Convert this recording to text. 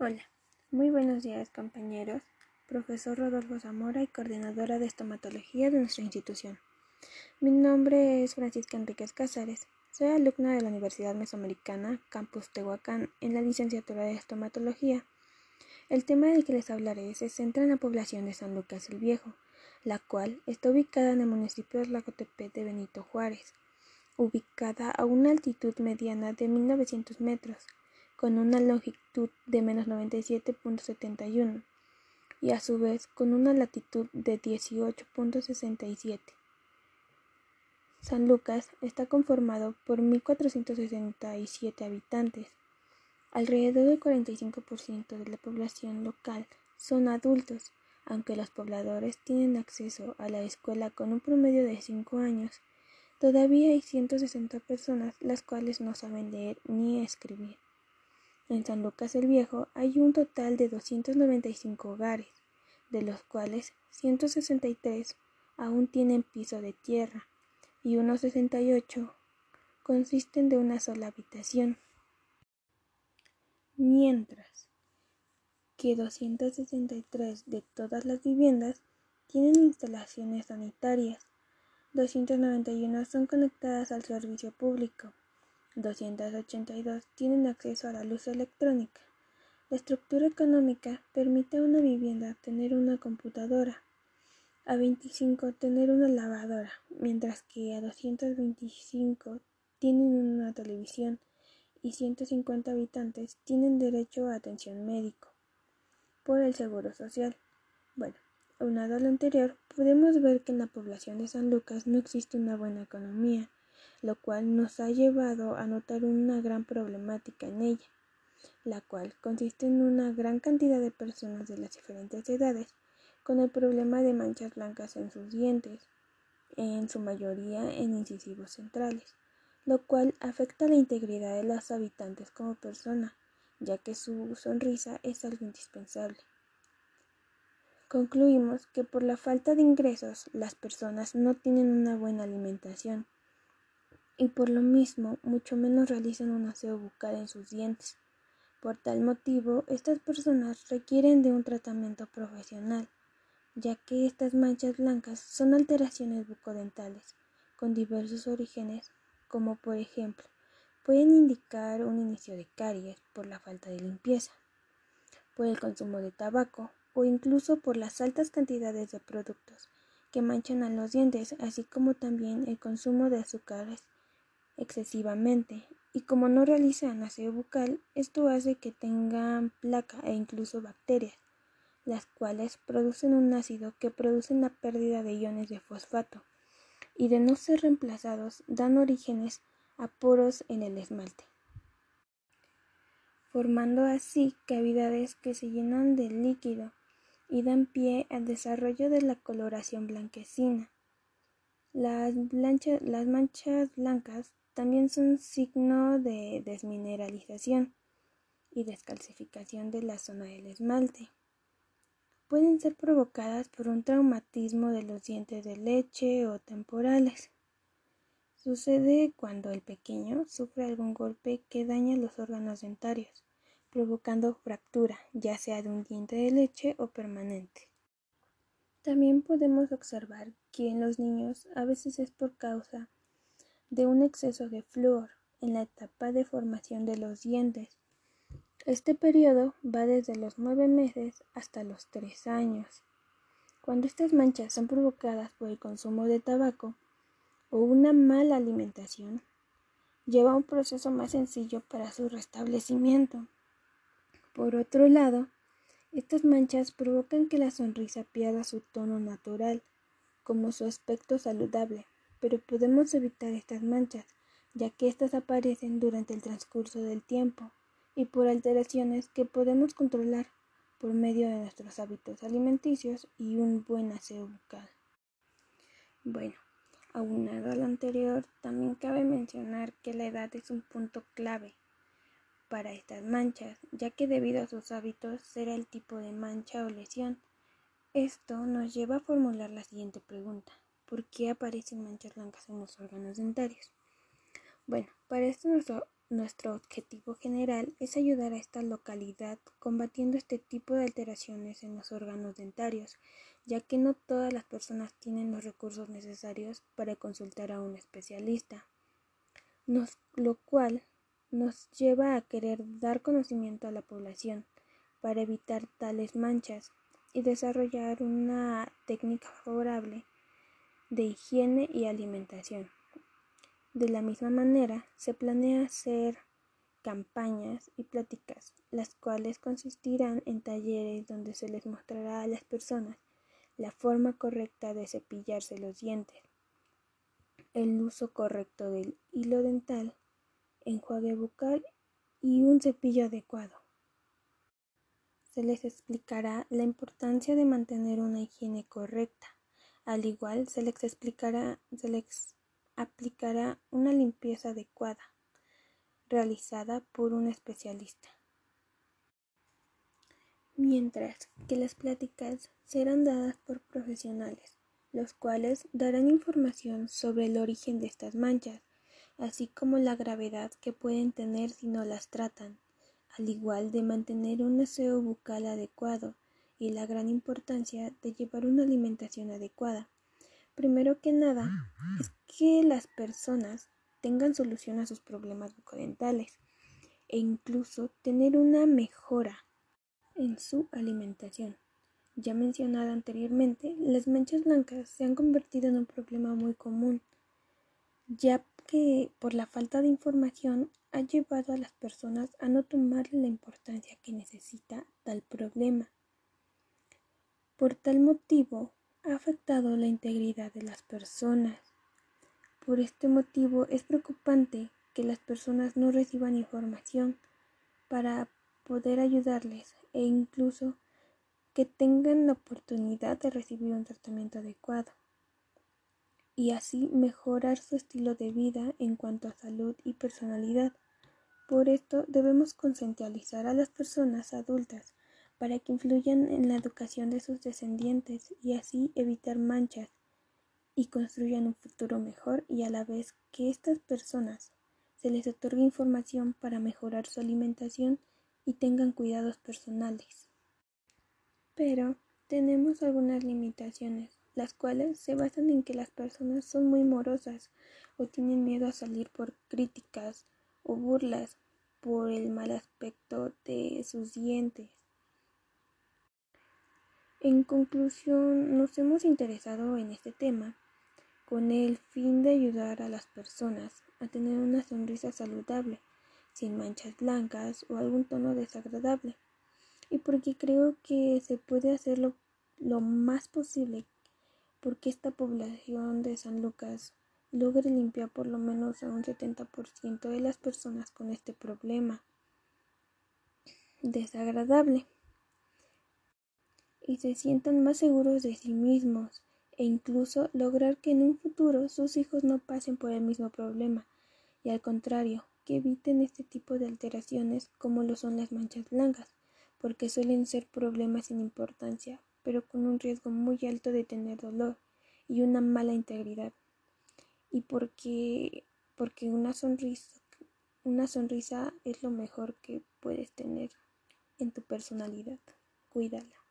Hola, muy buenos días compañeros. Profesor Rodolfo Zamora y coordinadora de estomatología de nuestra institución. Mi nombre es Francisca Enríquez Cázares. Soy alumna de la Universidad Mesoamericana, Campus Tehuacán, en la licenciatura de estomatología. El tema del que les hablaré se centra en la población de San Lucas el Viejo, la cual está ubicada en el municipio de Lacotepec de Benito Juárez, ubicada a una altitud mediana de 1900 metros con una longitud de menos 97.71 y a su vez con una latitud de 18.67. San Lucas está conformado por 1.467 habitantes. Alrededor del 45% de la población local son adultos, aunque los pobladores tienen acceso a la escuela con un promedio de 5 años. Todavía hay 160 personas las cuales no saben leer ni escribir. En San Lucas el Viejo hay un total de 295 hogares, de los cuales 163 aún tienen piso de tierra y unos 68 consisten de una sola habitación. Mientras que 263 de todas las viviendas tienen instalaciones sanitarias, 291 son conectadas al servicio público 282 tienen acceso a la luz electrónica. La estructura económica permite a una vivienda tener una computadora, a 25 tener una lavadora, mientras que a 225 tienen una televisión y 150 habitantes tienen derecho a atención médico por el Seguro Social. Bueno, aunado a lo anterior, podemos ver que en la población de San Lucas no existe una buena economía lo cual nos ha llevado a notar una gran problemática en ella, la cual consiste en una gran cantidad de personas de las diferentes edades con el problema de manchas blancas en sus dientes, en su mayoría en incisivos centrales, lo cual afecta la integridad de los habitantes como persona, ya que su sonrisa es algo indispensable. Concluimos que por la falta de ingresos las personas no tienen una buena alimentación, y por lo mismo mucho menos realizan un aseo bucal en sus dientes. Por tal motivo, estas personas requieren de un tratamiento profesional, ya que estas manchas blancas son alteraciones bucodentales con diversos orígenes, como por ejemplo, pueden indicar un inicio de caries por la falta de limpieza, por el consumo de tabaco o incluso por las altas cantidades de productos que manchan a los dientes, así como también el consumo de azúcares excesivamente y como no realizan aseo bucal, esto hace que tengan placa e incluso bacterias, las cuales producen un ácido que produce la pérdida de iones de fosfato y de no ser reemplazados dan orígenes a poros en el esmalte, formando así cavidades que se llenan de líquido y dan pie al desarrollo de la coloración blanquecina. Las, las manchas blancas también son signo de desmineralización y descalcificación de la zona del esmalte. Pueden ser provocadas por un traumatismo de los dientes de leche o temporales. Sucede cuando el pequeño sufre algún golpe que daña los órganos dentarios, provocando fractura, ya sea de un diente de leche o permanente. También podemos observar que en los niños a veces es por causa de un exceso de flúor en la etapa de formación de los dientes. Este periodo va desde los nueve meses hasta los tres años. Cuando estas manchas son provocadas por el consumo de tabaco o una mala alimentación, lleva un proceso más sencillo para su restablecimiento. Por otro lado, estas manchas provocan que la sonrisa pierda su tono natural, como su aspecto saludable pero podemos evitar estas manchas, ya que éstas aparecen durante el transcurso del tiempo y por alteraciones que podemos controlar por medio de nuestros hábitos alimenticios y un buen aseo bucal. Bueno, aunado a lo anterior, también cabe mencionar que la edad es un punto clave para estas manchas, ya que debido a sus hábitos será el tipo de mancha o lesión. Esto nos lleva a formular la siguiente pregunta. ¿Por qué aparecen manchas blancas en los órganos dentarios? Bueno, para esto nuestro nuestro objetivo general es ayudar a esta localidad combatiendo este tipo de alteraciones en los órganos dentarios, ya que no todas las personas tienen los recursos necesarios para consultar a un especialista, lo cual nos lleva a querer dar conocimiento a la población para evitar tales manchas y desarrollar una técnica favorable de higiene y alimentación. De la misma manera, se planea hacer campañas y pláticas, las cuales consistirán en talleres donde se les mostrará a las personas la forma correcta de cepillarse los dientes, el uso correcto del hilo dental, enjuague bucal y un cepillo adecuado. Se les explicará la importancia de mantener una higiene correcta. Al igual, se les explicará, se les aplicará una limpieza adecuada, realizada por un especialista. Mientras que las pláticas serán dadas por profesionales, los cuales darán información sobre el origen de estas manchas, así como la gravedad que pueden tener si no las tratan, al igual de mantener un aseo bucal adecuado y la gran importancia de llevar una alimentación adecuada. Primero que nada, es que las personas tengan solución a sus problemas bucodentales e incluso tener una mejora en su alimentación. Ya mencionado anteriormente, las manchas blancas se han convertido en un problema muy común, ya que por la falta de información ha llevado a las personas a no tomarle la importancia que necesita tal problema. Por tal motivo, ha afectado la integridad de las personas. Por este motivo es preocupante que las personas no reciban información para poder ayudarles e incluso que tengan la oportunidad de recibir un tratamiento adecuado y así mejorar su estilo de vida en cuanto a salud y personalidad. Por esto debemos concientizar a las personas adultas para que influyan en la educación de sus descendientes y así evitar manchas y construyan un futuro mejor y a la vez que estas personas se les otorgue información para mejorar su alimentación y tengan cuidados personales. Pero tenemos algunas limitaciones, las cuales se basan en que las personas son muy morosas o tienen miedo a salir por críticas o burlas por el mal aspecto de sus dientes. En conclusión, nos hemos interesado en este tema con el fin de ayudar a las personas a tener una sonrisa saludable, sin manchas blancas o algún tono desagradable, y porque creo que se puede hacerlo lo más posible porque esta población de San Lucas logre limpiar por lo menos a un 70% de las personas con este problema desagradable y se sientan más seguros de sí mismos e incluso lograr que en un futuro sus hijos no pasen por el mismo problema y al contrario, que eviten este tipo de alteraciones como lo son las manchas blancas, porque suelen ser problemas sin importancia, pero con un riesgo muy alto de tener dolor y una mala integridad. Y porque, porque una sonrisa, una sonrisa es lo mejor que puedes tener en tu personalidad. Cuídala.